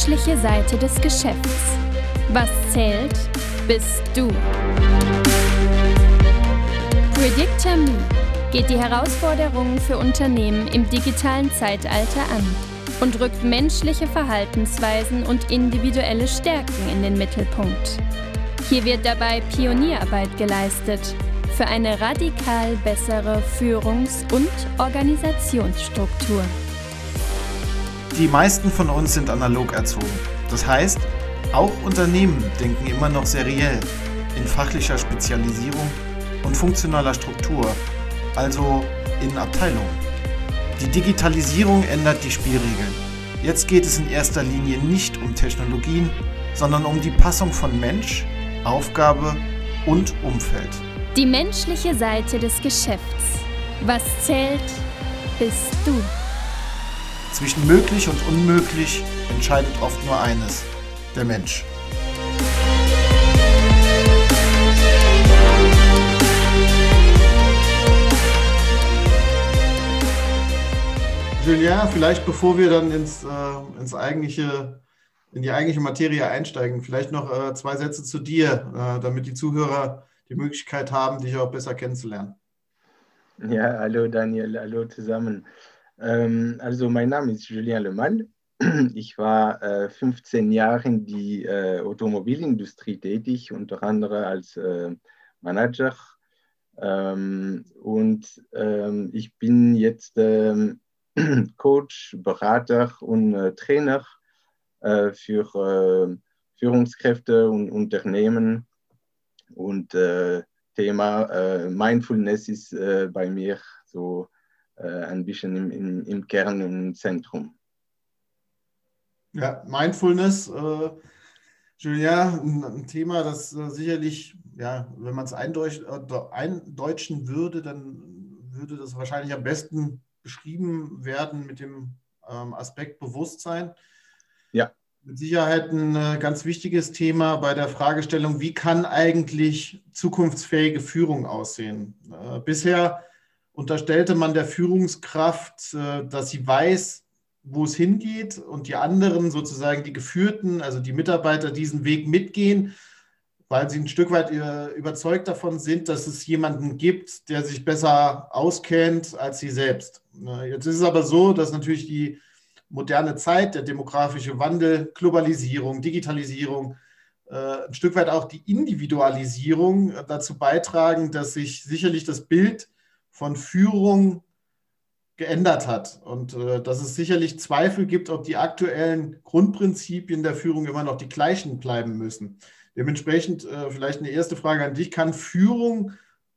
menschliche Seite des Geschäfts. Was zählt, bist du. Predictor geht die Herausforderungen für Unternehmen im digitalen Zeitalter an und rückt menschliche Verhaltensweisen und individuelle Stärken in den Mittelpunkt. Hier wird dabei Pionierarbeit geleistet für eine radikal bessere Führungs- und Organisationsstruktur. Die meisten von uns sind analog erzogen. Das heißt, auch Unternehmen denken immer noch seriell, in fachlicher Spezialisierung und funktionaler Struktur, also in Abteilungen. Die Digitalisierung ändert die Spielregeln. Jetzt geht es in erster Linie nicht um Technologien, sondern um die Passung von Mensch, Aufgabe und Umfeld. Die menschliche Seite des Geschäfts. Was zählt, bist du. Zwischen möglich und unmöglich entscheidet oft nur eines, der Mensch. Julien, vielleicht bevor wir dann ins, äh, ins eigentliche, in die eigentliche Materie einsteigen, vielleicht noch äh, zwei Sätze zu dir, äh, damit die Zuhörer die Möglichkeit haben, dich auch besser kennenzulernen. Ja, hallo Daniel, hallo zusammen. Ähm, also mein Name ist Julien Lemal. Ich war äh, 15 Jahre in die äh, Automobilindustrie tätig, unter anderem als äh, Manager. Ähm, und ähm, ich bin jetzt ähm, Coach, Berater und äh, Trainer äh, für äh, Führungskräfte und Unternehmen und Thema Mindfulness ist bei mir so ein bisschen im, im, im, Kern im Zentrum. Ja, Mindfulness, äh, Julia, ein, Thema, das äh, sicherlich, ja, wenn man es eindeutschen würde, dann würde das wahrscheinlich am besten beschrieben werden mit dem ähm, Aspekt Bewusstsein. Ja mit Sicherheit ein äh, ganz wichtiges Thema bei der Fragestellung, wie kann eigentlich zukunftsfähige Führung aussehen? Äh, bisher unterstellte man der Führungskraft, äh, dass sie weiß, wo es hingeht und die anderen sozusagen die Geführten, also die Mitarbeiter diesen Weg mitgehen, weil sie ein Stück weit überzeugt davon sind, dass es jemanden gibt, der sich besser auskennt als sie selbst. Jetzt ist es aber so, dass natürlich die moderne Zeit, der demografische Wandel, Globalisierung, Digitalisierung, äh, ein Stück weit auch die Individualisierung äh, dazu beitragen, dass sich sicherlich das Bild von Führung geändert hat und äh, dass es sicherlich Zweifel gibt, ob die aktuellen Grundprinzipien der Führung immer noch die gleichen bleiben müssen. Dementsprechend vielleicht eine erste Frage an dich. Kann Führung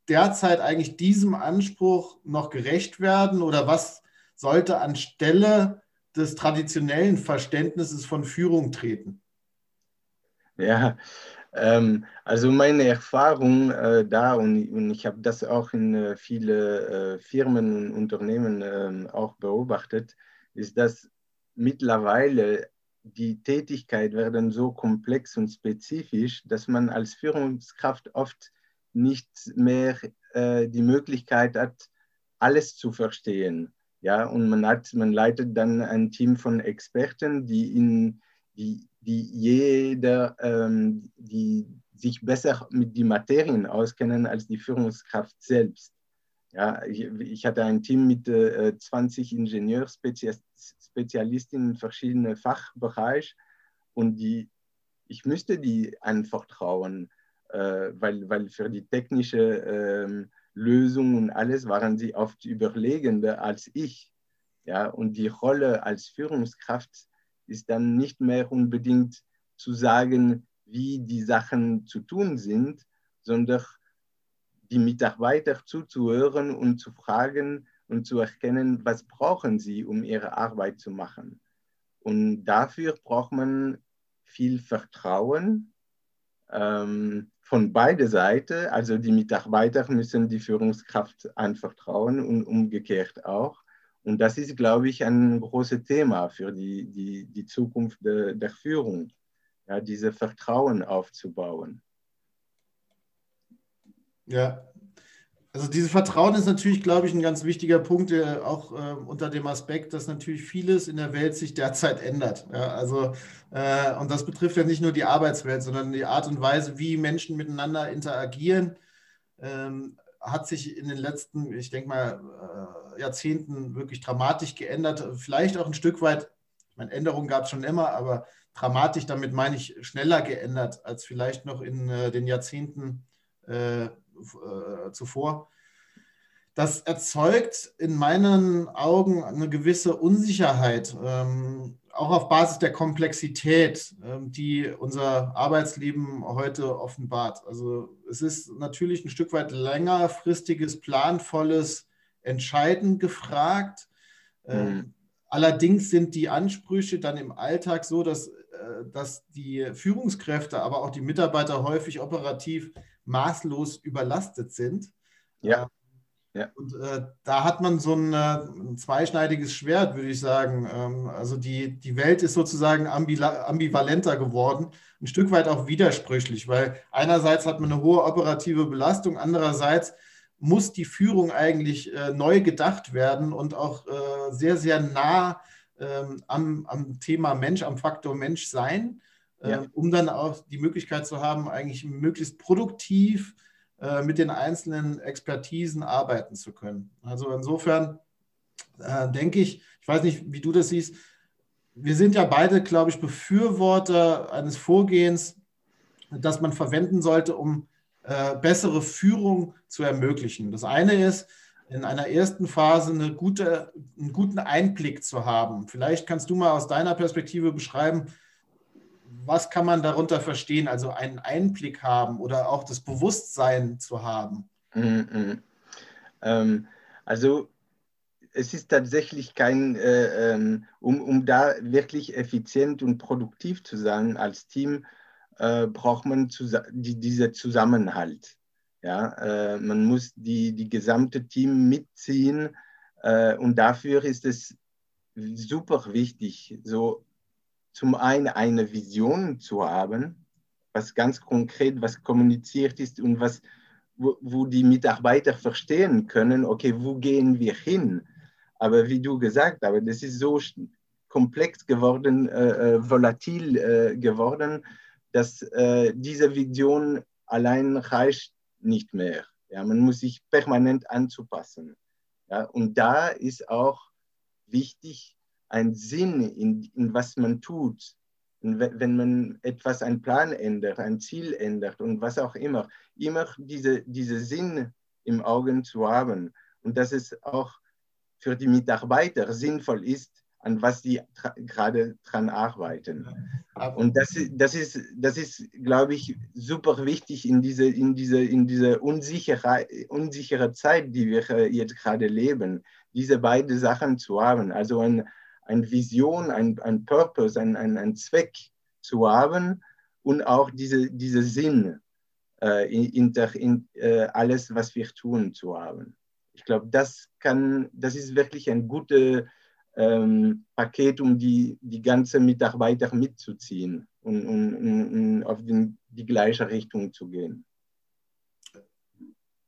derzeit eigentlich diesem Anspruch noch gerecht werden oder was sollte anstelle des traditionellen Verständnisses von Führung treten? Ja, ähm, also meine Erfahrung äh, da und, und ich habe das auch in äh, viele äh, Firmen und Unternehmen ähm, auch beobachtet, ist, dass mittlerweile die Tätigkeit werden so komplex und spezifisch, dass man als Führungskraft oft nicht mehr äh, die Möglichkeit hat, alles zu verstehen. Ja, und man, hat, man leitet dann ein Team von Experten, die, in, die, die jeder, ähm, die sich besser mit den Materien auskennen als die Führungskraft selbst. Ja, ich, ich hatte ein Team mit äh, 20 Ingenieurspezialisten in verschiedenen Fachbereichen und die, ich müsste die anvertrauen, äh, weil, weil für die technische ähm, Lösungen und alles waren sie oft überlegender als ich. Ja, und die Rolle als Führungskraft ist dann nicht mehr unbedingt zu sagen, wie die Sachen zu tun sind, sondern die Mitarbeiter zuzuhören und zu fragen und zu erkennen, was brauchen sie, um ihre Arbeit zu machen. Und dafür braucht man viel Vertrauen, ähm, von beiden Seiten, also die Mitarbeiter müssen die Führungskraft anvertrauen und umgekehrt auch. Und das ist, glaube ich, ein großes Thema für die, die, die Zukunft de, der Führung, ja, diese Vertrauen aufzubauen. Ja, Also dieses Vertrauen ist natürlich, glaube ich, ein ganz wichtiger Punkt, äh, auch äh, unter dem Aspekt, dass natürlich vieles in der Welt sich derzeit ändert. Ja, also, äh, und das betrifft ja nicht nur die Arbeitswelt, sondern die Art und Weise, wie Menschen miteinander interagieren, ähm, hat sich in den letzten, ich denke mal, äh, Jahrzehnten wirklich dramatisch geändert. Vielleicht auch ein Stück weit, ich meine, Änderungen gab es schon immer, aber dramatisch, damit meine ich schneller geändert als vielleicht noch in äh, den Jahrzehnten äh, äh, zuvor. Das erzeugt in meinen Augen eine gewisse Unsicherheit, ähm, auch auf Basis der Komplexität, ähm, die unser Arbeitsleben heute offenbart. Also es ist natürlich ein Stück weit längerfristiges, planvolles Entscheiden gefragt. Ähm, mhm. Allerdings sind die Ansprüche dann im Alltag so, dass, äh, dass die Führungskräfte, aber auch die Mitarbeiter häufig operativ maßlos überlastet sind. Ja. Äh, ja. Und äh, da hat man so ein, äh, ein, zweischneidiges Schwert, würde ich sagen. Ähm, also die, die Welt ist sozusagen ambivalenter geworden, ein Stück weit auch widersprüchlich, weil einerseits hat man eine hohe operative Belastung, andererseits muss die Führung eigentlich äh, neu gedacht werden und auch äh, sehr, sehr nah ähm, am, am Thema Mensch, am Faktor Mensch sein ja. Ähm, um dann auch die Möglichkeit zu haben, eigentlich möglichst produktiv äh, mit den einzelnen Expertisen arbeiten zu können. Also insofern äh, denke ich, ich weiß nicht, wie du das siehst, wir sind ja beide, glaube ich, Befürworter eines Vorgehens, das man verwenden sollte, um äh, bessere Führung zu ermöglichen. Das eine ist, in einer ersten Phase eine gute, einen guten Einblick zu haben. Vielleicht kannst du mal aus deiner Perspektive beschreiben, was kann man darunter verstehen? Also einen Einblick haben oder auch das Bewusstsein zu haben? Mm ähm, also es ist tatsächlich kein, äh, ähm, um, um da wirklich effizient und produktiv zu sein als Team, äh, braucht man die, dieser Zusammenhalt. Ja, äh, man muss die, die gesamte Team mitziehen äh, und dafür ist es super wichtig, so zum einen eine Vision zu haben, was ganz konkret, was kommuniziert ist und was, wo, wo die Mitarbeiter verstehen können, okay, wo gehen wir hin? Aber wie du gesagt hast, das ist so komplex geworden, äh, äh, volatil äh, geworden, dass äh, diese Vision allein reicht nicht mehr. Ja, man muss sich permanent anzupassen. Ja, und da ist auch wichtig, einen Sinn in, in was man tut. Und wenn man etwas, einen Plan ändert, ein Ziel ändert und was auch immer, immer diese, diese Sinn im Augen zu haben und dass es auch für die Mitarbeiter sinnvoll ist, an was sie gerade dran arbeiten. Und das, das ist, das ist, glaube ich, super wichtig in diese, in diese, in diese unsichere, unsichere Zeit, die wir äh, jetzt gerade leben, diese beiden Sachen zu haben. Also ein, eine Vision, ein, ein Purpose, ein, ein, ein Zweck zu haben und auch diese, diese Sinn äh, hinter in, äh, alles, was wir tun, zu haben. Ich glaube, das kann, das ist wirklich ein gutes ähm, Paket, um die, die ganzen Mitarbeiter mitzuziehen und, und, und auf den, die gleiche Richtung zu gehen.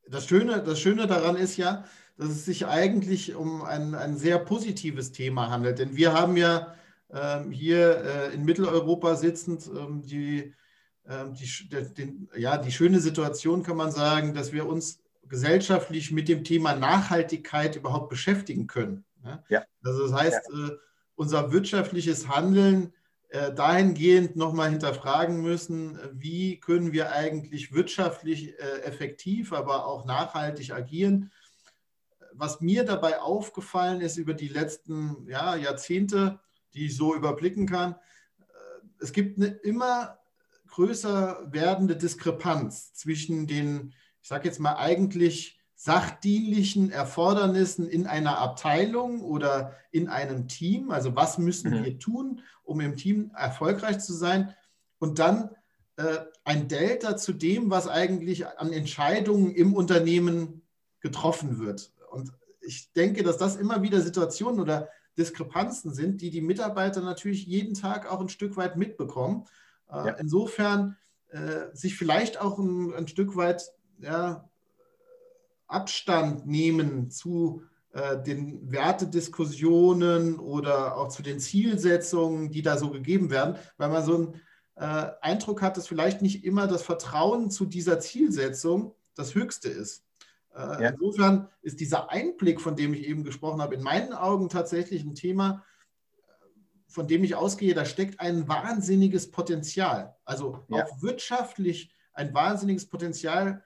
Das Schöne, das Schöne daran ist ja, dass es sich eigentlich um ein, ein sehr positives Thema handelt. Denn wir haben ja ähm, hier äh, in Mitteleuropa sitzend ähm, die, ähm, die, den, ja, die schöne Situation, kann man sagen, dass wir uns gesellschaftlich mit dem Thema Nachhaltigkeit überhaupt beschäftigen können. Ja? Also das heißt, ja. äh, unser wirtschaftliches Handeln äh, dahingehend nochmal hinterfragen müssen, wie können wir eigentlich wirtschaftlich äh, effektiv, aber auch nachhaltig agieren was mir dabei aufgefallen ist über die letzten ja, Jahrzehnte, die ich so überblicken kann, es gibt eine immer größer werdende Diskrepanz zwischen den, ich sage jetzt mal eigentlich sachdienlichen Erfordernissen in einer Abteilung oder in einem Team. Also was müssen mhm. wir tun, um im Team erfolgreich zu sein? Und dann äh, ein Delta zu dem, was eigentlich an Entscheidungen im Unternehmen getroffen wird. Und ich denke, dass das immer wieder Situationen oder Diskrepanzen sind, die die Mitarbeiter natürlich jeden Tag auch ein Stück weit mitbekommen. Äh, ja. Insofern äh, sich vielleicht auch ein, ein Stück weit ja, Abstand nehmen zu äh, den Wertediskussionen oder auch zu den Zielsetzungen, die da so gegeben werden, weil man so einen äh, Eindruck hat, dass vielleicht nicht immer das Vertrauen zu dieser Zielsetzung das Höchste ist. Äh, ja. Insofern ist dieser Einblick, von dem ich eben gesprochen habe, in meinen Augen tatsächlich ein Thema, von dem ich ausgehe, da steckt ein wahnsinniges Potenzial. Also ja. auch wirtschaftlich ein wahnsinniges Potenzial,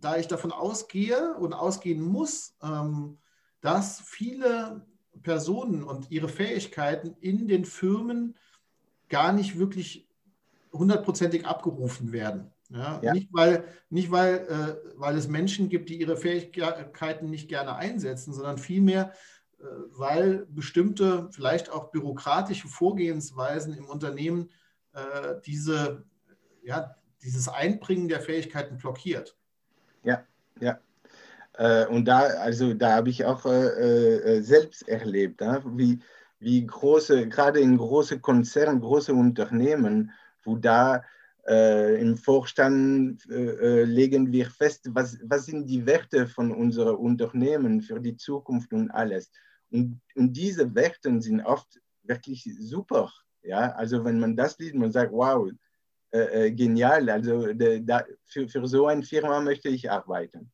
da ich davon ausgehe und ausgehen muss, ähm, dass viele Personen und ihre Fähigkeiten in den Firmen gar nicht wirklich hundertprozentig abgerufen werden. Ja, ja. Nicht, weil, nicht weil, äh, weil es Menschen gibt, die ihre Fähigkeiten nicht gerne einsetzen, sondern vielmehr, äh, weil bestimmte, vielleicht auch bürokratische Vorgehensweisen im Unternehmen äh, diese, ja, dieses Einbringen der Fähigkeiten blockiert. Ja, ja. Äh, und da, also da habe ich auch äh, äh, selbst erlebt, wie, wie große, gerade in große Konzernen, große Unternehmen, wo da äh, im Vorstand äh, legen wir fest, was, was sind die Werte von unseren Unternehmen für die Zukunft und alles. Und, und diese Werte sind oft wirklich super. Ja? Also wenn man das liest, man sagt, wow, äh, genial, also de, da, für, für so eine Firma möchte ich arbeiten.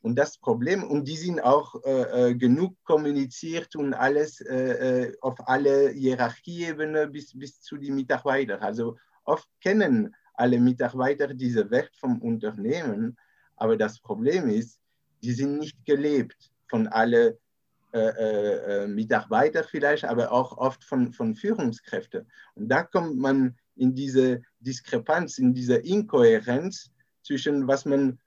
Und das Problem, und die sind auch äh, äh genug kommuniziert und alles äh, äh, auf alle Hierarchieebene bis, bis zu den Mitarbeitern. Also oft kennen alle Mitarbeiter diese Wert vom Unternehmen, aber das Problem ist, die sind nicht gelebt von allen äh, Mitarbeitern vielleicht, aber auch oft von, von Führungskräften. Und da kommt man in diese Diskrepanz, in diese Inkohärenz zwischen was man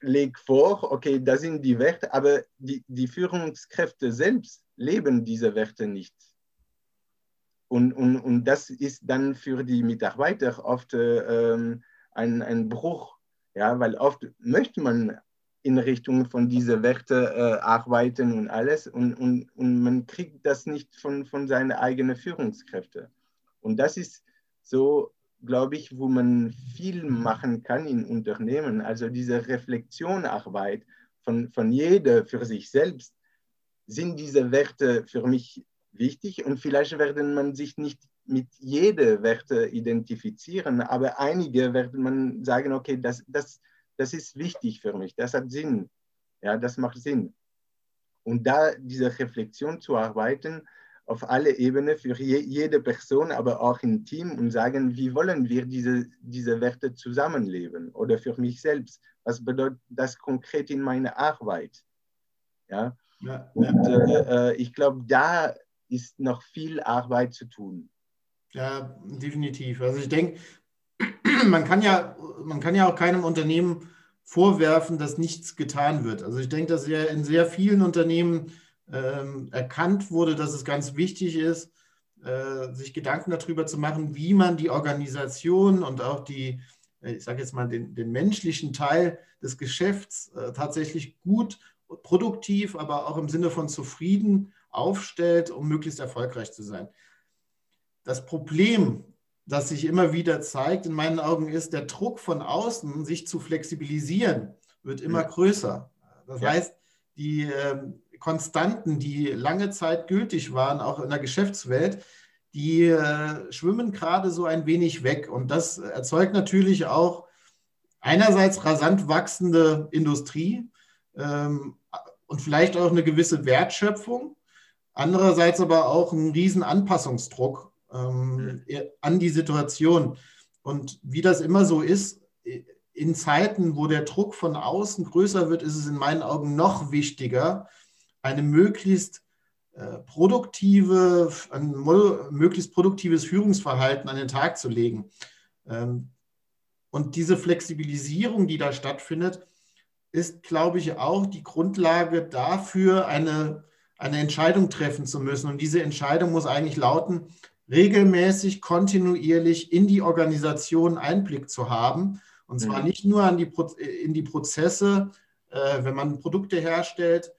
legt vor, okay, das sind die Werte, aber die, die Führungskräfte selbst leben diese Werte nicht. Und, und, und das ist dann für die Mitarbeiter oft äh, ein, ein Bruch, ja, weil oft möchte man in Richtung von diesen Werten äh, arbeiten und alles und, und, und man kriegt das nicht von, von seinen eigenen Führungskräften. Und das ist so glaube ich, wo man viel machen kann in Unternehmen. Also diese Reflexionarbeit von, von jeder für sich selbst, sind diese Werte für mich wichtig und vielleicht werden man sich nicht mit jeder Werte identifizieren, aber einige werden man sagen, okay, das, das, das ist wichtig für mich, das hat Sinn, ja, das macht Sinn. Und da diese Reflexion zu arbeiten, auf alle Ebenen für je, jede Person, aber auch im Team und sagen, wie wollen wir diese, diese Werte zusammenleben oder für mich selbst. Was bedeutet das konkret in meiner Arbeit? Ja? ja und äh, äh, ich glaube, da ist noch viel Arbeit zu tun. Ja, definitiv. Also ich denke, man kann ja, man kann ja auch keinem Unternehmen vorwerfen, dass nichts getan wird. Also ich denke, dass ja in sehr vielen Unternehmen erkannt wurde, dass es ganz wichtig ist, äh, sich Gedanken darüber zu machen, wie man die Organisation und auch die, äh, ich sage jetzt mal, den, den, menschlichen Teil des Geschäfts äh, tatsächlich gut, produktiv, aber auch im Sinne von zufrieden aufstellt, um möglichst erfolgreich zu sein. Das Problem, das sich immer wieder zeigt, in meinen Augen, ist, der Druck von außen, sich zu flexibilisieren, wird immer größer. Das ja. heißt, die ähm, Konstanten, die lange Zeit gültig waren, auch in der Geschäftswelt, die äh, schwimmen gerade so ein wenig weg. Und das erzeugt natürlich auch einerseits rasant wachsende Industrie ähm, und vielleicht auch eine gewisse Wertschöpfung, andererseits aber auch einen riesen Anpassungsdruck ähm, an die Situation. Und wie das immer so ist, in Zeiten, wo der Druck von außen größer wird, ist es in meinen Augen noch wichtiger, eine möglichst äh, produktive, ein möglichst produktives Führungsverhalten an den Tag zu legen. Ähm, und diese Flexibilisierung, die da stattfindet, ist, glaube ich, auch die Grundlage dafür, eine, eine Entscheidung treffen zu müssen. Und diese Entscheidung muss eigentlich lauten, regelmäßig, kontinuierlich in die Organisation Einblick zu haben. Und zwar mhm. nicht nur an die, in die Prozesse, äh, wenn man Produkte herstellt, äh,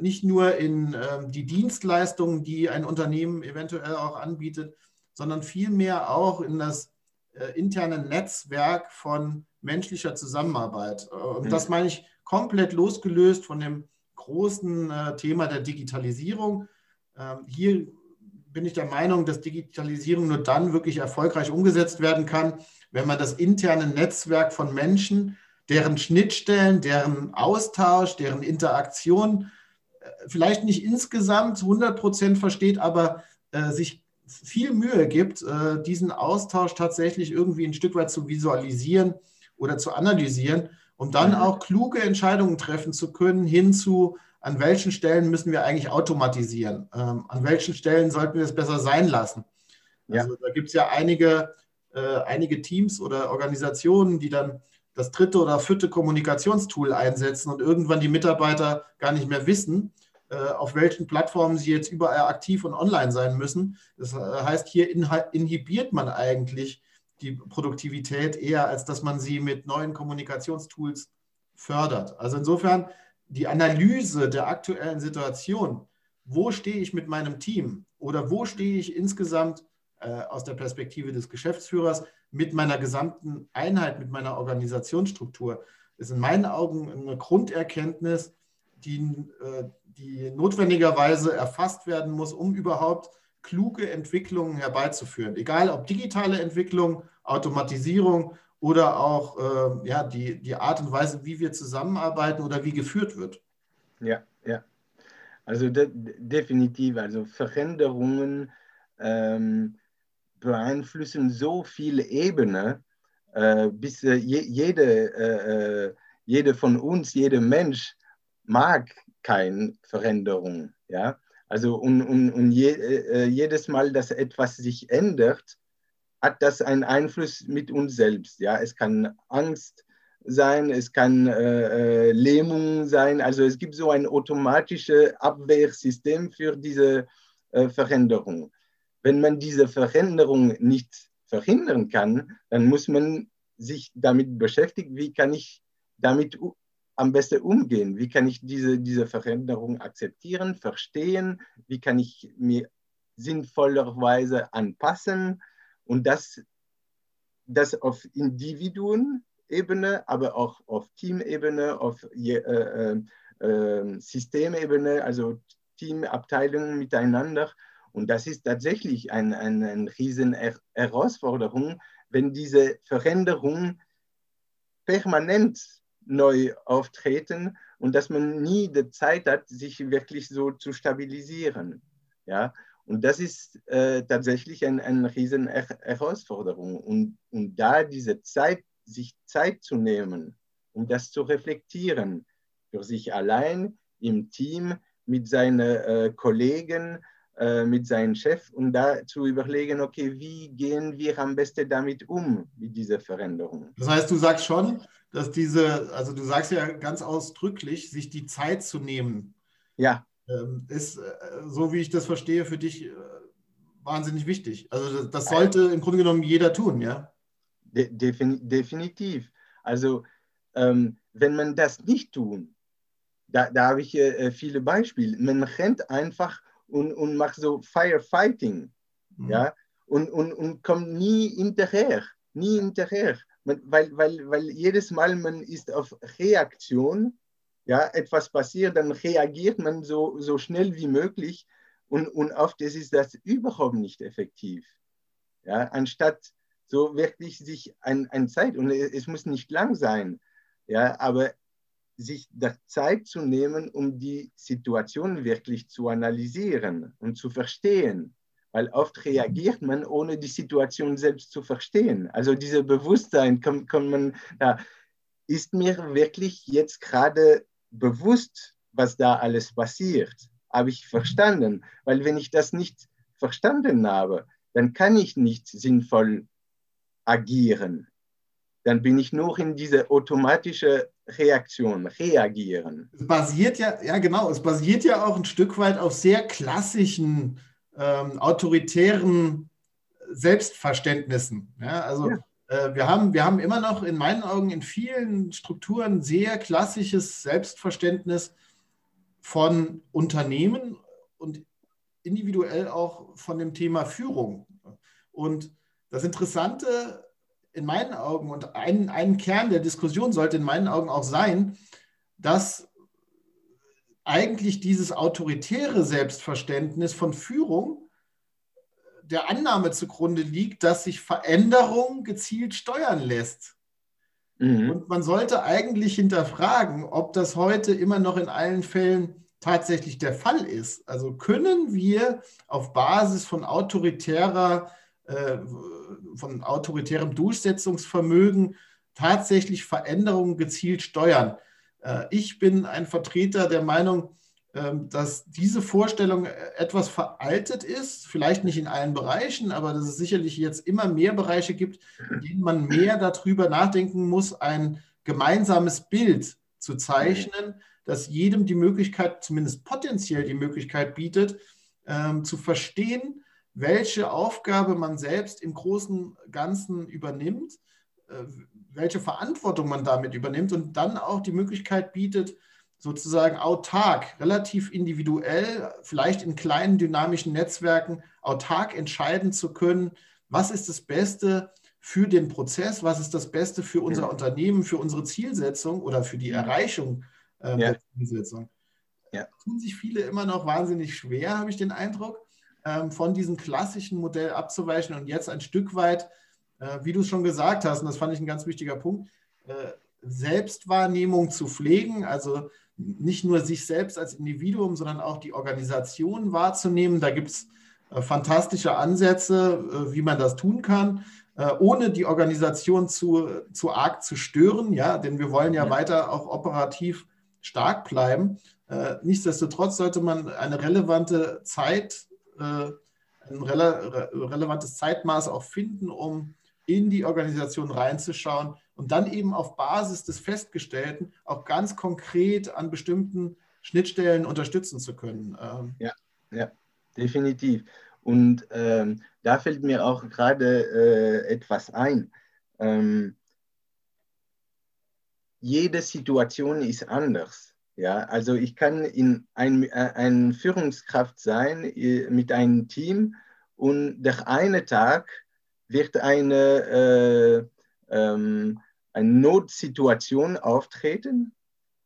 nicht nur in ähm, die Dienstleistungen, die ein Unternehmen eventuell auch anbietet, sondern vielmehr auch in das äh, interne Netzwerk von menschlicher Zusammenarbeit. Und das meine ich komplett losgelöst von dem großen äh, Thema der Digitalisierung. Ähm, hier bin ich der Meinung, dass Digitalisierung nur dann wirklich erfolgreich umgesetzt werden kann, wenn man das interne Netzwerk von Menschen, deren Schnittstellen, deren Austausch, deren Interaktion äh, vielleicht nicht insgesamt 100 Prozent versteht, aber äh, sich viel Mühe gibt, äh, diesen Austausch tatsächlich irgendwie ein Stück weit zu visualisieren oder zu analysieren, um dann mhm. auch kluge Entscheidungen treffen zu können, hinzu, an welchen Stellen müssen wir eigentlich automatisieren, ähm, an welchen Stellen sollten wir es besser sein lassen. Ja. Also da gibt es ja einige, äh, einige Teams oder Organisationen, die dann das dritte oder vierte Kommunikationstool einsetzen und irgendwann die Mitarbeiter gar nicht mehr wissen, äh, auf welchen Plattformen sie jetzt überall aktiv und online sein müssen. Das äh, heißt, hier inhibiert man eigentlich die Produktivität eher, als dass man sie mit neuen Kommunikationstools fördert. Also insofern die Analyse der aktuellen Situation, wo stehe ich mit meinem Team oder wo stehe ich insgesamt aus der Perspektive des Geschäftsführers mit meiner gesamten Einheit, mit meiner Organisationsstruktur, ist in meinen Augen eine Grunderkenntnis, die, äh, die notwendigerweise erfasst werden muss, um überhaupt kluge Entwicklungen herbeizuführen. Egal ob digitale Entwicklung, Automatisierung oder auch äh, ja, die, die Art und Weise, wie wir zusammenarbeiten oder wie geführt wird. Ja, ja. Also de definitiv. Also Veränderungen ähm, beeinflussen so viele Ebenen, äh, bis äh, je, jede, äh, äh, jede von uns, jeder Mensch mag keine Veränderung. Ja? Also und, und, und je, äh, jedes Mal, dass etwas sich ändert, hat das einen Einfluss mit uns selbst. Ja? Es kann Angst sein, es kann äh, äh, Lähmung sein. Also es gibt so ein automatisches Abwehrsystem für diese äh, Veränderung. Wenn man diese Veränderung nicht verhindern kann, dann muss man sich damit beschäftigen, wie kann ich damit am besten umgehen? Wie kann ich diese, diese Veränderung akzeptieren, verstehen? Wie kann ich mir sinnvollerweise anpassen? Und das, das auf Individuenebene, aber auch auf Teamebene, auf äh, äh, ähm, Systemebene, also Teamabteilungen miteinander. Und das ist tatsächlich eine ein, ein riesen Herausforderung, wenn diese Veränderung permanent neu auftreten und dass man nie die Zeit hat, sich wirklich so zu stabilisieren. Ja? Und das ist äh, tatsächlich ein, eine riesen Herausforderung. Und, und da diese Zeit, sich Zeit zu nehmen, um das zu reflektieren, für sich allein, im Team, mit seinen äh, Kollegen, mit seinem Chef und da zu überlegen, okay, wie gehen wir am besten damit um, mit dieser Veränderung. Das heißt, du sagst schon, dass diese, also du sagst ja ganz ausdrücklich, sich die Zeit zu nehmen. Ja. Ähm, ist, äh, so wie ich das verstehe, für dich äh, wahnsinnig wichtig. Also das sollte im Grunde genommen jeder tun, ja? De definitiv. Also ähm, wenn man das nicht tut, da, da habe ich äh, viele Beispiele. Man rennt einfach und, und macht so Firefighting, mhm. ja, und, und, und kommt nie hinterher, nie hinterher, man, weil, weil, weil jedes Mal man ist auf Reaktion ja, etwas passiert, dann reagiert man so, so schnell wie möglich und, und oft ist das überhaupt nicht effektiv. Ja, anstatt so wirklich sich ein, ein Zeit, und es muss nicht lang sein, ja, aber sich der Zeit zu nehmen, um die Situation wirklich zu analysieren und zu verstehen. Weil oft reagiert man, ohne die Situation selbst zu verstehen. Also dieses Bewusstsein kann, kann man, da ist mir wirklich jetzt gerade bewusst, was da alles passiert? Habe ich verstanden? Weil wenn ich das nicht verstanden habe, dann kann ich nicht sinnvoll agieren. Dann bin ich nur in diese automatische Reaktion, reagieren. Es basiert ja, ja genau, es basiert ja auch ein Stück weit auf sehr klassischen, ähm, autoritären Selbstverständnissen. Ja, also ja. Äh, wir, haben, wir haben immer noch in meinen Augen in vielen Strukturen sehr klassisches Selbstverständnis von Unternehmen und individuell auch von dem Thema Führung. Und das Interessante in meinen Augen und ein, ein Kern der Diskussion sollte in meinen Augen auch sein, dass eigentlich dieses autoritäre Selbstverständnis von Führung der Annahme zugrunde liegt, dass sich Veränderung gezielt steuern lässt. Mhm. Und man sollte eigentlich hinterfragen, ob das heute immer noch in allen Fällen tatsächlich der Fall ist. Also können wir auf Basis von autoritärer äh, von autoritärem Durchsetzungsvermögen tatsächlich Veränderungen gezielt steuern. Äh, ich bin ein Vertreter der Meinung, ähm, dass diese Vorstellung etwas veraltet ist, vielleicht nicht in allen Bereichen, aber dass es sicherlich jetzt immer mehr Bereiche gibt, in denen man mehr darüber nachdenken muss, ein gemeinsames Bild zu zeichnen, das jedem die Möglichkeit, zumindest potenziell die Möglichkeit bietet, ähm, zu verstehen, welche Aufgabe man selbst im großen Ganzen übernimmt, äh, welche Verantwortung man damit übernimmt und dann auch die Möglichkeit bietet, sozusagen autark, relativ individuell, vielleicht in kleinen dynamischen Netzwerken, autark entscheiden zu können, was ist das Beste für den Prozess, was ist das Beste für unser ja. Unternehmen, für unsere Zielsetzung oder für die Erreichung äh, ja. der Zielsetzung. Ja. Tun sich viele immer noch wahnsinnig schwer, habe ich den Eindruck von diesem klassischen Modell abzuweichen und jetzt ein Stück weit, äh, wie du es schon gesagt hast, und das fand ich ein ganz wichtiger Punkt, äh, Selbstwahrnehmung zu pflegen, also nicht nur sich selbst als Individuum, sondern auch die Organisation wahrzunehmen. Da gibt es äh, fantastische Ansätze, wie man das tun kann, ohne die Organisation zu, zu arg zu stören, ja, denn wir wollen ja, ja. weiter auch operativ stark bleiben. Nichtsdestotrotz sollte man eine relevante Zeit ein rele relevantes Zeitmaß auch finden, um in die Organisation reinzuschauen und dann eben auf Basis des Festgestellten auch ganz konkret an bestimmten Schnittstellen unterstützen zu können. Ähm, ja, ja, definitiv. Und ähm, da fällt mir auch gerade äh, etwas ein. Ähm, jede Situation ist anders. Ja, also ich kann in ein, äh, ein Führungskraft sein äh, mit einem Team und der eine Tag wird eine, äh, ähm, eine Notsituation auftreten,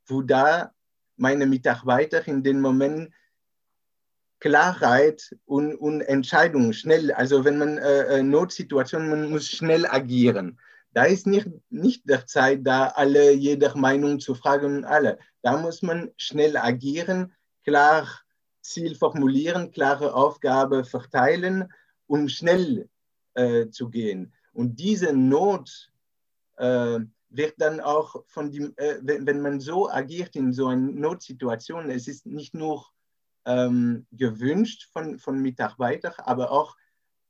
wo da meine Mitarbeiter in dem Moment Klarheit und, und Entscheidungen schnell, also wenn man äh, äh Notsituationen, man muss schnell agieren. Da ist nicht, nicht der Zeit, da alle jeder Meinung zu fragen, alle. Da muss man schnell agieren, klar Ziel formulieren, klare Aufgabe verteilen, um schnell äh, zu gehen. Und diese Not äh, wird dann auch von dem, äh, wenn, wenn, man so agiert in so einer Notsituation, es ist nicht nur ähm, gewünscht von, von Mitarbeitern, aber auch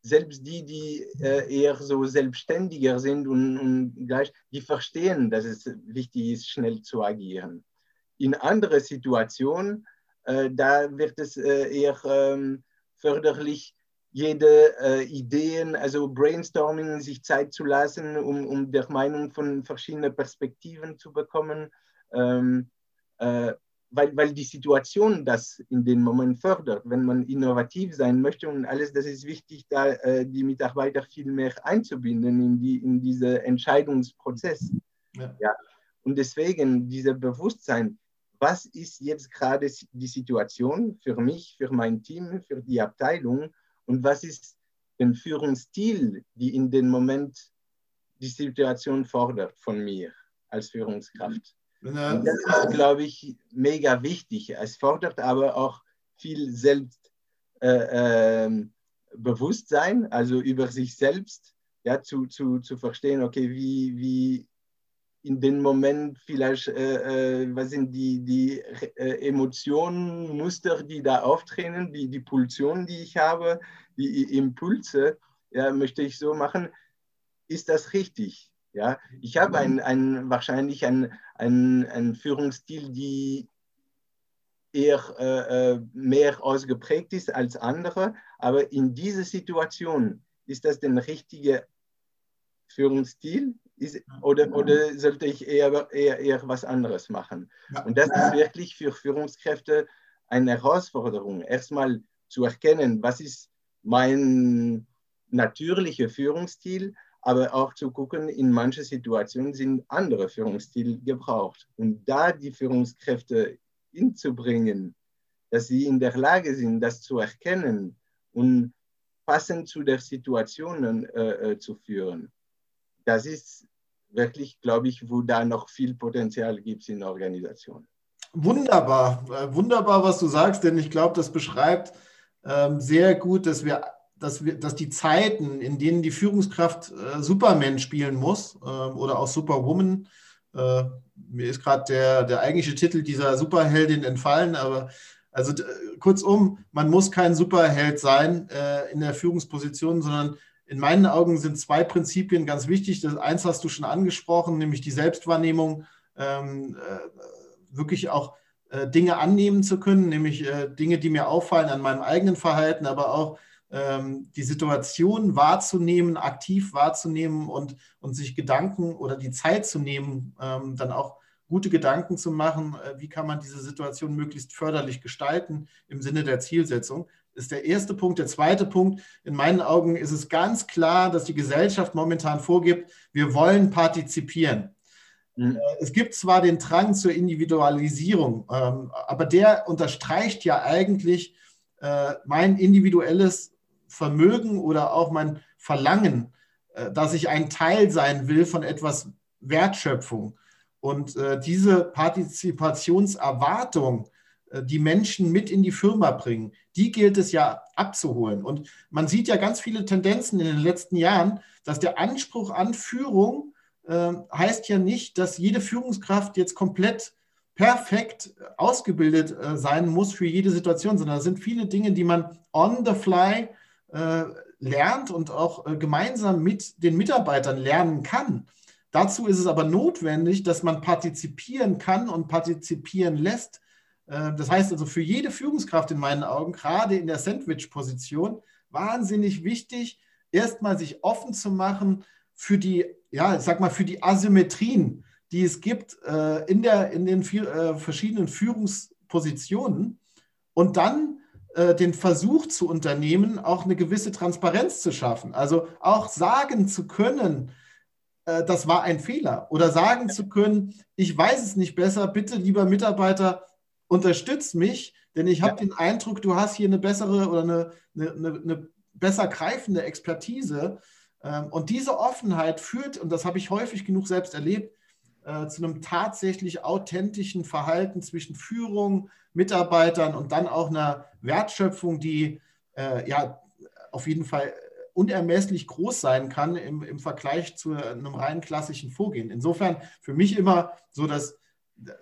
selbst die, die äh, eher so selbstständiger sind und, und, gleich, die verstehen, dass es wichtig ist, schnell zu agieren. In anderen Situationen, äh, da wird es äh, eher ähm, förderlich, jede äh, Ideen, also Brainstorming, sich Zeit zu lassen, um, um der Meinung von verschiedenen Perspektiven zu bekommen. Ähm, äh, weil, weil die Situation das in dem Moment fördert. Wenn man innovativ sein möchte und alles, das ist wichtig, da äh, die Mitarbeiter viel mehr einzubinden in, die, in diesen Entscheidungsprozess. Ja. ja. Und deswegen dieser Bewusstsein, was ist jetzt gerade die Situation für mich, für mein Team, für die Abteilung und was ist der Führungsstil, die in dem Moment die Situation fordert von mir als Führungskraft. Das ist, glaube ich, mega wichtig. Es fordert aber auch viel Selbstbewusstsein, äh, äh, also über sich selbst, ja, zu, zu, zu verstehen, okay, wie, wie in dem Moment vielleicht, äh, äh was sind die, die äh, Emotionen, Muster, die da auftreten, die, die Pulsionen, die ich habe, die Impulse, ja, möchte ich so machen, ist das richtig? Ja, ich habe ein, ein, wahrscheinlich einen ein Führungsstil, die eher äh, äh, mehr ausgeprägt ist als andere, aber in dieser Situation ist das der richtige Führungsstil? Ist, oder, oder sollte ich eher, eher, eher was anderes machen? Und das ist wirklich für Führungskräfte eine Herausforderung, erstmal zu erkennen, was ist mein natürlicher Führungsstil, aber auch zu gucken, in manchen Situationen sind andere Führungsstile gebraucht. Und da die Führungskräfte hinzubringen, dass sie in der Lage sind, das zu erkennen und passend zu der Situation äh, äh, zu führen, das ist wirklich, glaube ich, wo da noch viel Potenzial gibt in der Organisation. Wunderbar, äh, wunderbar, was du sagst, denn ich glaube, das beschreibt ähm, sehr gut, dass wir, dass wir, dass die Zeiten, in denen die Führungskraft äh, Superman spielen muss äh, oder auch Superwoman, äh, mir ist gerade der, der eigentliche Titel dieser Superheldin entfallen, aber also kurzum, man muss kein Superheld sein äh, in der Führungsposition, sondern in meinen Augen sind zwei Prinzipien ganz wichtig. Das eins hast du schon angesprochen, nämlich die Selbstwahrnehmung, ähm, äh, wirklich auch äh, Dinge annehmen zu können, nämlich Dinge, die mir auffallen an meinem eigenen Verhalten, aber auch die Situation wahrzunehmen, aktiv wahrzunehmen und, und sich Gedanken oder die Zeit zu nehmen, ähm, dann auch gute Gedanken zu machen, äh, wie kann man diese Situation möglichst förderlich gestalten im Sinne der Zielsetzung, ist der erste Punkt. Der zweite Punkt, in meinen Augen ist es ganz klar, dass die Gesellschaft momentan vorgibt, wir wollen partizipieren. Mhm. Äh, es gibt zwar den Drang zur Individualisierung, ähm, aber der unterstreicht ja eigentlich äh, mein individuelles Vermögen oder auch mein Verlangen, dass ich ein Teil sein will von etwas Wertschöpfung. Und äh, diese Partizipationserwartung, äh, die Menschen mit in die Firma bringen, die gilt es ja abzuholen. Und man sieht ja ganz viele Tendenzen in den letzten Jahren, dass der Anspruch an Führung äh, heißt ja nicht, dass jede Führungskraft jetzt komplett perfekt ausgebildet äh, sein muss für jede Situation, sondern es sind viele Dinge, die man on the fly äh, lernt und auch äh, gemeinsam mit den Mitarbeitern lernen kann. Dazu ist es aber notwendig, dass man partizipieren kann und partizipieren lässt. Äh, das heißt also für jede Führungskraft in meinen Augen, gerade in der Sandwich-Position, wahnsinnig wichtig, erstmal sich offen zu machen für die, ja, ich sag mal, für die Asymmetrien, die es gibt äh, in, der, in den äh, verschiedenen Führungspositionen und dann den Versuch zu unternehmen, auch eine gewisse Transparenz zu schaffen. Also auch sagen zu können, äh, das war ein Fehler. Oder sagen zu können, ich weiß es nicht besser, bitte, lieber Mitarbeiter, unterstütz mich, denn ich habe ja. den Eindruck, du hast hier eine bessere oder eine, eine, eine besser greifende Expertise. Ähm, und diese Offenheit führt, und das habe ich häufig genug selbst erlebt, äh, zu einem tatsächlich authentischen Verhalten zwischen Führung, Mitarbeitern und dann auch einer Wertschöpfung, die äh, ja auf jeden Fall unermesslich groß sein kann im, im Vergleich zu einem rein klassischen Vorgehen. Insofern für mich immer so das äh,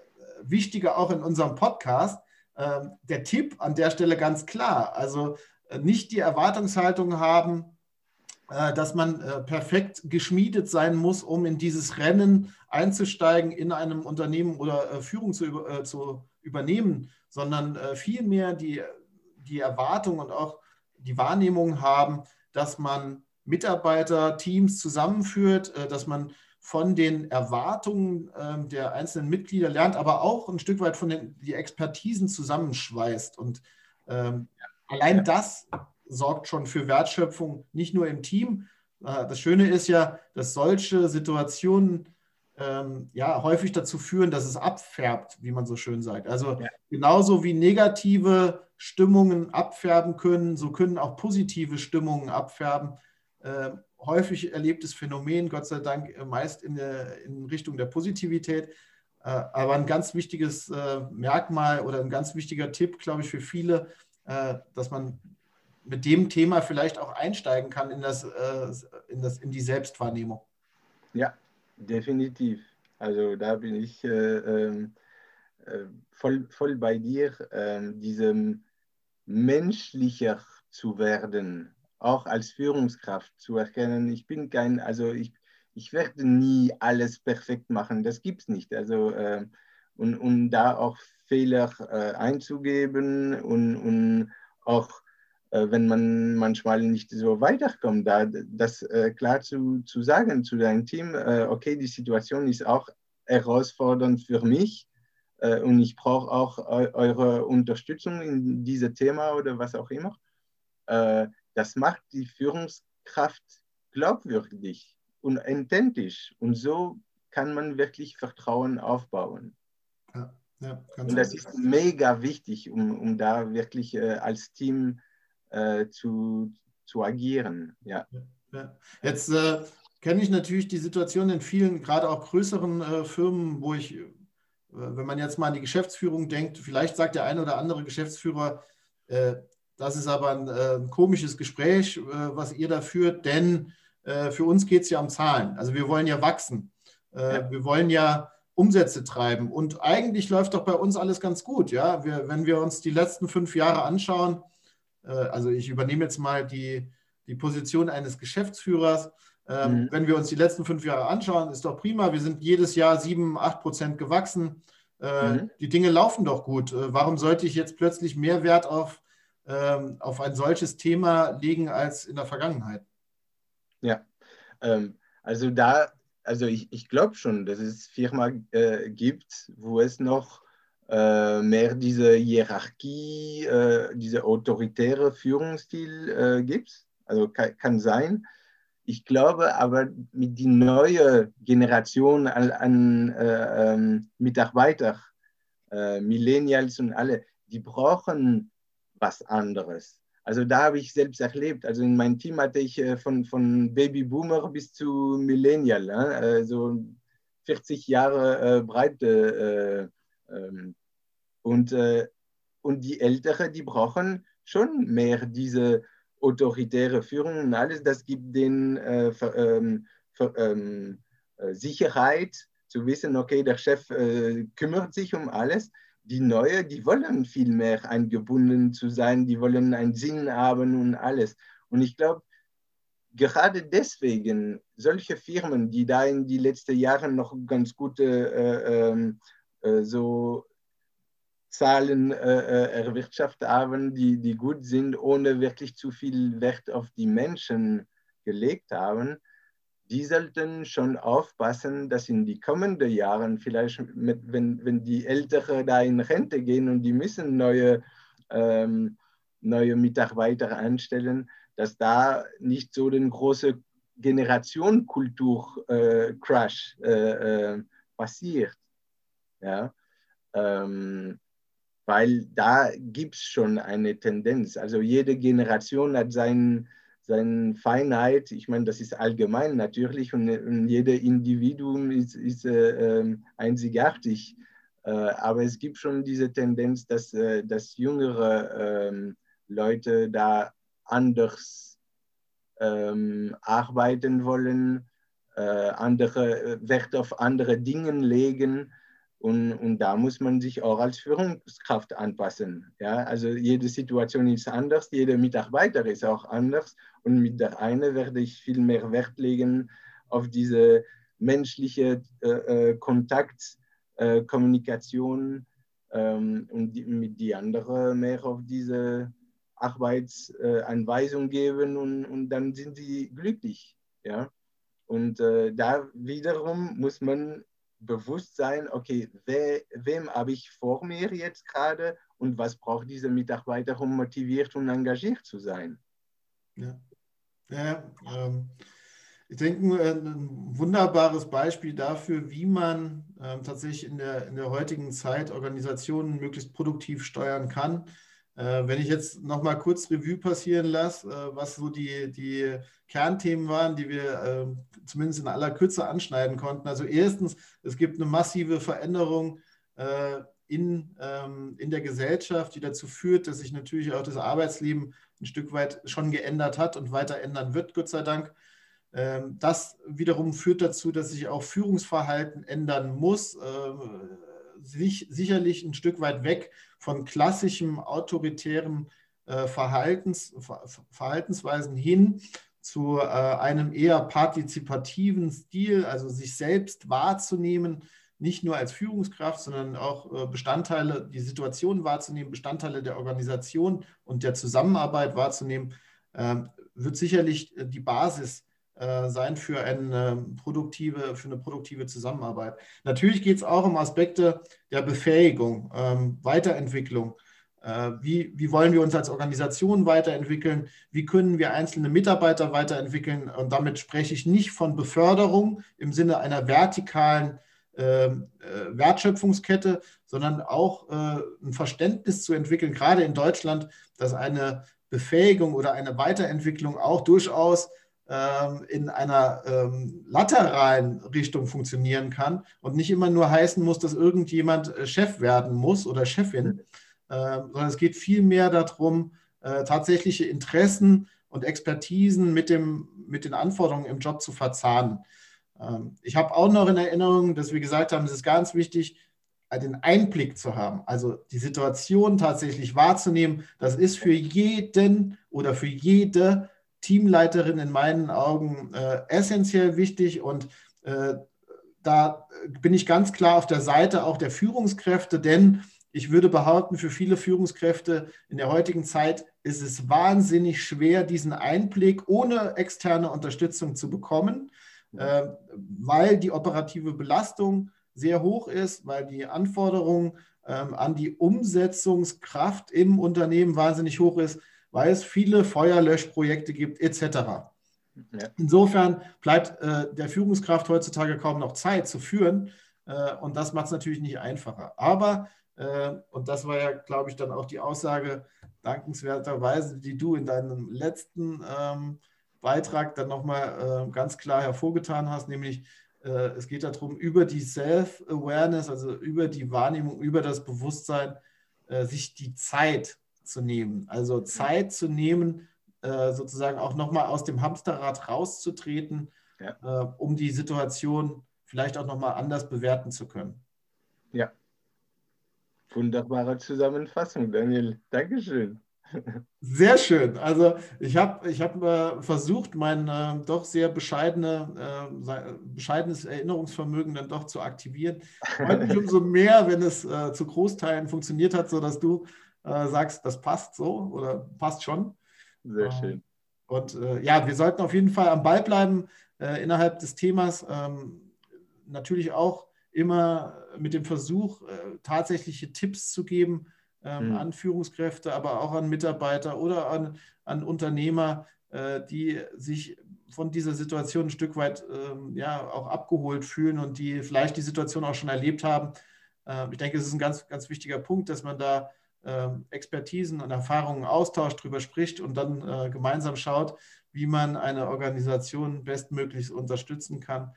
Wichtige auch in unserem Podcast, äh, der Tipp an der Stelle ganz klar. Also äh, nicht die Erwartungshaltung haben, dass man äh, perfekt geschmiedet sein muss, um in dieses Rennen einzusteigen, in einem Unternehmen oder äh, Führung zu, zu übernehmen, sondern vielmehr die, die Erwartung und auch die Wahrnehmung haben, dass man Mitarbeiter, Teams zusammenführt, äh, dass man von den Erwartungen ähm, der einzelnen Mitglieder lernt, aber auch ein Stück weit von den die Expertisen zusammenschweißt. Und ähm, allein das sorgt schon für Wertschöpfung, nicht nur im Team. Äh, das Schöne ist ja, dass solche Situationen ähm, ja häufig dazu führen, dass es abfärbt, wie man so schön sagt. Also ja. genauso wie negative Stimmungen abfärben können, so können auch positive Stimmungen abfärben. Äh, häufig erlebtes Phänomen, Gott sei Dank äh, meist in, der, in Richtung der Positivität. Äh, aber ein ganz wichtiges äh, Merkmal oder ein ganz wichtiger Tipp, glaube ich, für viele, äh, dass man mit dem Thema vielleicht auch einsteigen kann in, das, äh, in, das, in die Selbstwahrnehmung. Ja, definitiv. Also da bin ich ähm, voll, voll bei dir. Ähm, diesem menschlicher zu werden, auch als Führungskraft zu erkennen, ich bin kein, also ich, ich werde nie alles perfekt machen, das gibt es nicht. Also, äh, und, und da auch Fehler äh, einzugeben und, und auch äh, wenn man manchmal nicht so weiterkommt, da, das äh, klar zu, zu sagen zu deinem Team, äh, okay, die Situation ist auch herausfordernd für mich äh, und ich brauche auch eu eure Unterstützung in diesem Thema oder was auch immer. Äh, das macht die Führungskraft glaubwürdig und authentisch. Und so kann man wirklich Vertrauen aufbauen. Ja, ja, und das ist mega wichtig, um, um da wirklich äh, als Team äh, zu, zu agieren. Ja. Jetzt äh, kenne ich natürlich die Situation in vielen, gerade auch größeren äh, Firmen, wo ich, äh, wenn man jetzt mal an die Geschäftsführung denkt, vielleicht sagt der eine oder andere Geschäftsführer, äh, das ist aber ein, ein komisches Gespräch, was ihr da führt, denn für uns geht es ja um Zahlen. Also wir wollen ja wachsen. Ja. Wir wollen ja Umsätze treiben. Und eigentlich läuft doch bei uns alles ganz gut. Ja? Wir, wenn wir uns die letzten fünf Jahre anschauen, äh, also ich übernehme jetzt mal die, die Position eines Geschäftsführers. Ähm, mhm. Wenn wir uns die letzten fünf Jahre anschauen, ist doch prima. Wir sind jedes Jahr sieben, acht Prozent gewachsen. Äh, mhm. Die Dinge laufen doch gut. Äh, warum sollte ich jetzt plötzlich mehr Wert auf, ähm, auf ein solches Thema legen als in der Vergangenheit? Ja, ähm, also da also ich, ich glaube schon, dass es Firmen äh, gibt, wo es noch äh, mehr diese Hierarchie, äh, diese autoritäre Führungsstil äh, gibt. Also kann, kann, sein. Ich glaube aber mit die neue Generation an, an äh, ähm, Mitarbeitern, äh, Millennials und alle, die brauchen was anderes. Also da habe ich selbst erlebt. Also in meinem Team hatte ich äh, von, von Babyboomer bis zu Millennial, äh, so 40 Jahre äh, Breite. Äh, ähm, und, äh, und die Älteren, die brauchen schon mehr diese autoritäre Führung und alles. Das gibt denen äh, ähm, ähm, Sicherheit zu wissen, okay, der Chef kümmert sich um alles die Neue, die wollen viel mehr eingebunden zu sein, die wollen einen Sinn haben und alles. Und ich glaube, gerade deswegen, solche Firmen, die da in die letzten Jahre noch ganz gute äh, äh, so Zahlen äh, äh, erwirtschaftet haben, die, die gut sind, ohne wirklich zu viel Wert auf die Menschen gelegt haben, die sollten schon aufpassen, dass in die kommenden Jahren vielleicht, mit, wenn, wenn die Älteren da in Rente gehen und die müssen neue, ähm, neue Mitarbeiter einstellen, dass da nicht so den großen Generationenkultur-Crash äh, äh, passiert. Ja? Ähm, weil da gibt es schon eine Tendenz. Also jede Generation hat seinen seine Feinheit, ich meine, das ist allgemein natürlich und, und jeder Individuum ist, ist äh, ähm, einzigartig. Äh, aber es gibt schon diese Tendenz, dass, äh, dass jüngere ähm, Leute da anders ähm, arbeiten wollen, äh, andere äh, Wert auf andere Dinge legen und, und da muss man sich auch als Führungskraft anpassen. Ja? Also jede Situation ist anders, jeder Mitarbeiter ist auch anders. Und mit der einen werde ich viel mehr Wert legen auf diese menschliche äh, äh Kontakt, äh, Kommunikation ähm, und die, mit die andere mehr auf diese Arbeitsanweisung geben und, und dann sind sie glücklich. Ja? Und äh, da wiederum muss man bewusst sein, okay, wer, wem habe ich vor mir jetzt gerade und was braucht dieser Mitarbeiter, um motiviert und engagiert zu sein? Ja, ja ähm, ich denke, ein wunderbares Beispiel dafür, wie man ähm, tatsächlich in der, in der heutigen Zeit Organisationen möglichst produktiv steuern kann, äh, wenn ich jetzt noch mal kurz Revue passieren lasse, äh, was so die, die Kernthemen waren, die wir äh, zumindest in aller Kürze anschneiden konnten. Also erstens, es gibt eine massive Veränderung in, ähm, in der Gesellschaft, die dazu führt, dass sich natürlich auch das Arbeitsleben ein Stück weit schon geändert hat und weiter ändern wird, Gott sei Dank. Ähm, das wiederum führt dazu, dass sich auch Führungsverhalten ändern muss sich, sicherlich ein Stück weit weg von klassischem autoritären äh, Verhaltens, Verhaltensweisen hin zu äh, einem eher partizipativen Stil, also sich selbst wahrzunehmen, nicht nur als Führungskraft, sondern auch äh, Bestandteile, die Situation wahrzunehmen, Bestandteile der Organisation und der Zusammenarbeit wahrzunehmen, ähm, wird sicherlich die Basis äh, sein für eine produktive, für eine produktive Zusammenarbeit. Natürlich geht es auch um Aspekte der Befähigung, ähm, Weiterentwicklung. Äh, wie, wie wollen wir uns als Organisation weiterentwickeln? Wie können wir einzelne Mitarbeiter weiterentwickeln? Und damit spreche ich nicht von Beförderung im Sinne einer vertikalen ähm, äh, Wertschöpfungskette, sondern auch äh, ein Verständnis zu entwickeln, gerade in Deutschland, dass eine Befähigung oder eine Weiterentwicklung auch durchaus ähm, in einer ähm, lateralen Richtung funktionieren kann und nicht immer nur heißen muss, dass irgendjemand äh, Chef werden muss oder Chefin, äh, sondern es geht vielmehr darum, äh, tatsächliche Interessen und Expertisen mit, dem, mit den Anforderungen im Job zu verzahnen. Ähm, ich habe auch noch in Erinnerung, dass wir gesagt haben, es ist ganz wichtig, den Einblick zu haben, also die Situation tatsächlich wahrzunehmen. Das ist für jeden oder für jede Teamleiterin in meinen Augen äh, essentiell wichtig und äh, da bin ich ganz klar auf der Seite auch der Führungskräfte, denn ich würde behaupten, für viele Führungskräfte in der heutigen Zeit ist es wahnsinnig schwer, diesen Einblick ohne externe Unterstützung zu bekommen, äh, weil die operative Belastung sehr hoch ist, weil die Anforderung ähm, an die Umsetzungskraft im Unternehmen wahnsinnig hoch ist, weil es viele Feuerlöschprojekte gibt etc. Insofern bleibt äh, der Führungskraft heutzutage kaum noch Zeit zu führen äh, und das macht es natürlich nicht einfacher. Aber, äh, und das war ja, glaube ich, dann auch die Aussage dankenswerterweise, die du in deinem letzten ähm, Beitrag dann nochmal äh, ganz klar hervorgetan hast, nämlich äh, es geht darum, über die Self-Awareness, also über die Wahrnehmung, über das Bewusstsein, äh, sich die Zeit zu nehmen. Also Zeit zu nehmen, äh, sozusagen auch nochmal aus dem Hamsterrad rauszutreten, ja. Äh, um die Situation vielleicht auch nochmal anders bewerten zu können. Ja. Wunderbare Zusammenfassung, Daniel. Dankeschön. Sehr schön. Also ich habe ich hab, äh, versucht, mein äh, doch sehr bescheidene, äh, bescheidenes Erinnerungsvermögen dann doch zu aktivieren. Freut umso mehr, wenn es zu Großteilen funktioniert hat, sodass du äh, sagst, das passt so oder passt schon. Sehr ähm, schön. Und äh, ja, wir sollten auf jeden Fall am Ball bleiben äh, innerhalb des Themas. Ähm, natürlich auch immer mit dem Versuch, äh, tatsächliche Tipps zu geben ähm, mhm. an Führungskräfte, aber auch an Mitarbeiter oder an, an Unternehmer, äh, die sich von dieser Situation ein Stück weit ähm, ja, auch abgeholt fühlen und die vielleicht die Situation auch schon erlebt haben. Ähm, ich denke, es ist ein ganz, ganz wichtiger Punkt, dass man da Expertisen und Erfahrungen austauscht, darüber spricht und dann äh, gemeinsam schaut, wie man eine Organisation bestmöglich unterstützen kann.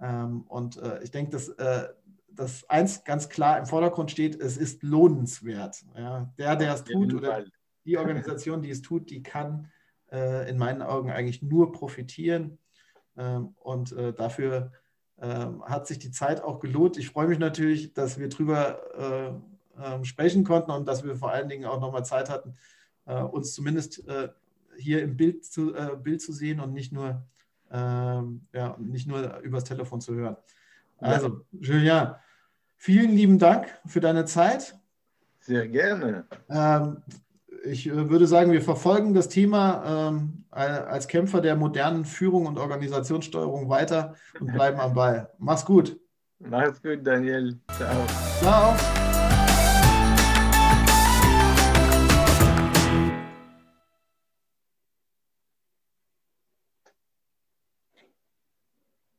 Ähm, und äh, ich denke, dass, äh, dass eins ganz klar im Vordergrund steht, es ist lohnenswert. Ja? Der, der es tut oder die Organisation, die es tut, die kann in meinen Augen eigentlich nur profitieren. Ähm, und dafür hat sich die Zeit auch gelohnt. Ich freue mich natürlich, dass wir darüber ähm, sprechen konnten und dass wir vor allen Dingen auch nochmal Zeit hatten, äh, uns zumindest äh, hier im Bild zu, äh, Bild zu sehen und nicht nur, ähm, ja, nicht nur übers Telefon zu hören. Also, Julian, vielen lieben Dank für deine Zeit. Sehr gerne. Ähm, ich würde sagen, wir verfolgen das Thema ähm, als Kämpfer der modernen Führung und Organisationssteuerung weiter und bleiben am Ball. Mach's gut. Mach's gut, Daniel. Ciao. Ciao.